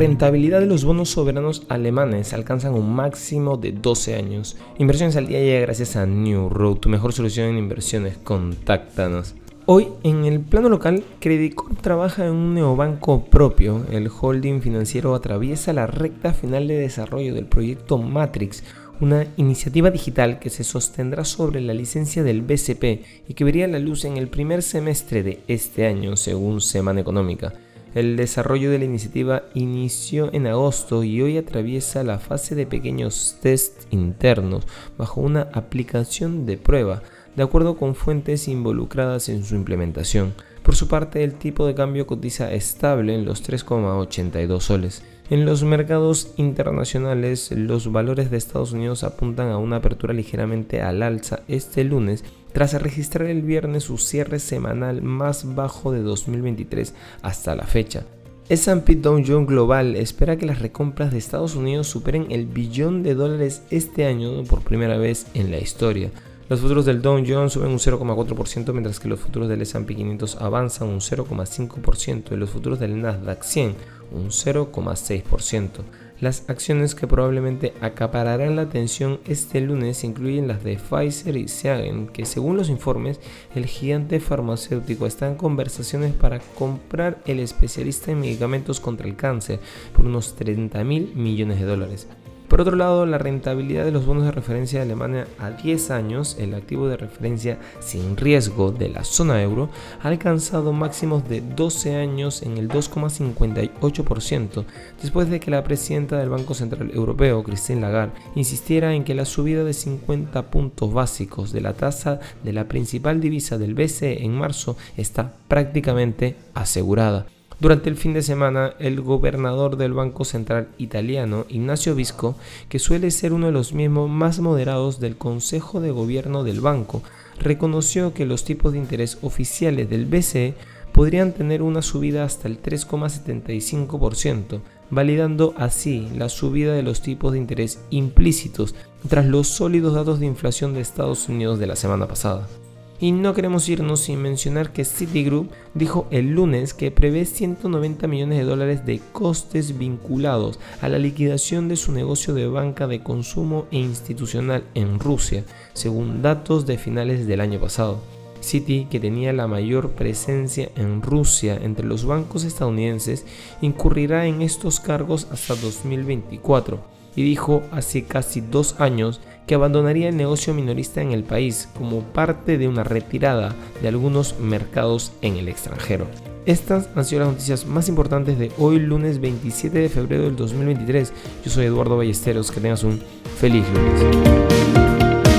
rentabilidad de los bonos soberanos alemanes alcanzan un máximo de 12 años. Inversiones al día llega gracias a New Road, tu mejor solución en inversiones. Contáctanos. Hoy, en el plano local, Credicor trabaja en un neobanco propio. El holding financiero atraviesa la recta final de desarrollo del proyecto Matrix, una iniciativa digital que se sostendrá sobre la licencia del BCP y que vería la luz en el primer semestre de este año, según Semana Económica. El desarrollo de la iniciativa inició en agosto y hoy atraviesa la fase de pequeños tests internos bajo una aplicación de prueba, de acuerdo con fuentes involucradas en su implementación. Por su parte, el tipo de cambio cotiza estable en los 3,82 soles. En los mercados internacionales, los valores de Estados Unidos apuntan a una apertura ligeramente al alza este lunes tras registrar el viernes su cierre semanal más bajo de 2023 hasta la fecha. S&P Dow Jones Global espera que las recompras de Estados Unidos superen el billón de dólares este año por primera vez en la historia. Los futuros del Dow Jones suben un 0,4% mientras que los futuros del S&P 500 avanzan un 0,5% y los futuros del Nasdaq 100 un 0,6%. Las acciones que probablemente acapararán la atención este lunes incluyen las de Pfizer y Seagen, que según los informes, el gigante farmacéutico está en conversaciones para comprar el especialista en medicamentos contra el cáncer por unos 30 mil millones de dólares. Por otro lado, la rentabilidad de los bonos de referencia de Alemania a 10 años, el activo de referencia sin riesgo de la zona euro, ha alcanzado máximos de 12 años en el 2,58%, después de que la presidenta del Banco Central Europeo, Christine Lagarde, insistiera en que la subida de 50 puntos básicos de la tasa de la principal divisa del BCE en marzo está prácticamente asegurada. Durante el fin de semana, el gobernador del Banco Central italiano, Ignacio Visco, que suele ser uno de los miembros más moderados del Consejo de Gobierno del banco, reconoció que los tipos de interés oficiales del BCE podrían tener una subida hasta el 3,75%, validando así la subida de los tipos de interés implícitos tras los sólidos datos de inflación de Estados Unidos de la semana pasada. Y no queremos irnos sin mencionar que Citigroup dijo el lunes que prevé 190 millones de dólares de costes vinculados a la liquidación de su negocio de banca de consumo e institucional en Rusia, según datos de finales del año pasado. Citi, que tenía la mayor presencia en Rusia entre los bancos estadounidenses, incurrirá en estos cargos hasta 2024 y dijo hace casi dos años que abandonaría el negocio minorista en el país como parte de una retirada de algunos mercados en el extranjero. Estas han sido las noticias más importantes de hoy lunes 27 de febrero del 2023. Yo soy Eduardo Ballesteros, que tengas un feliz lunes.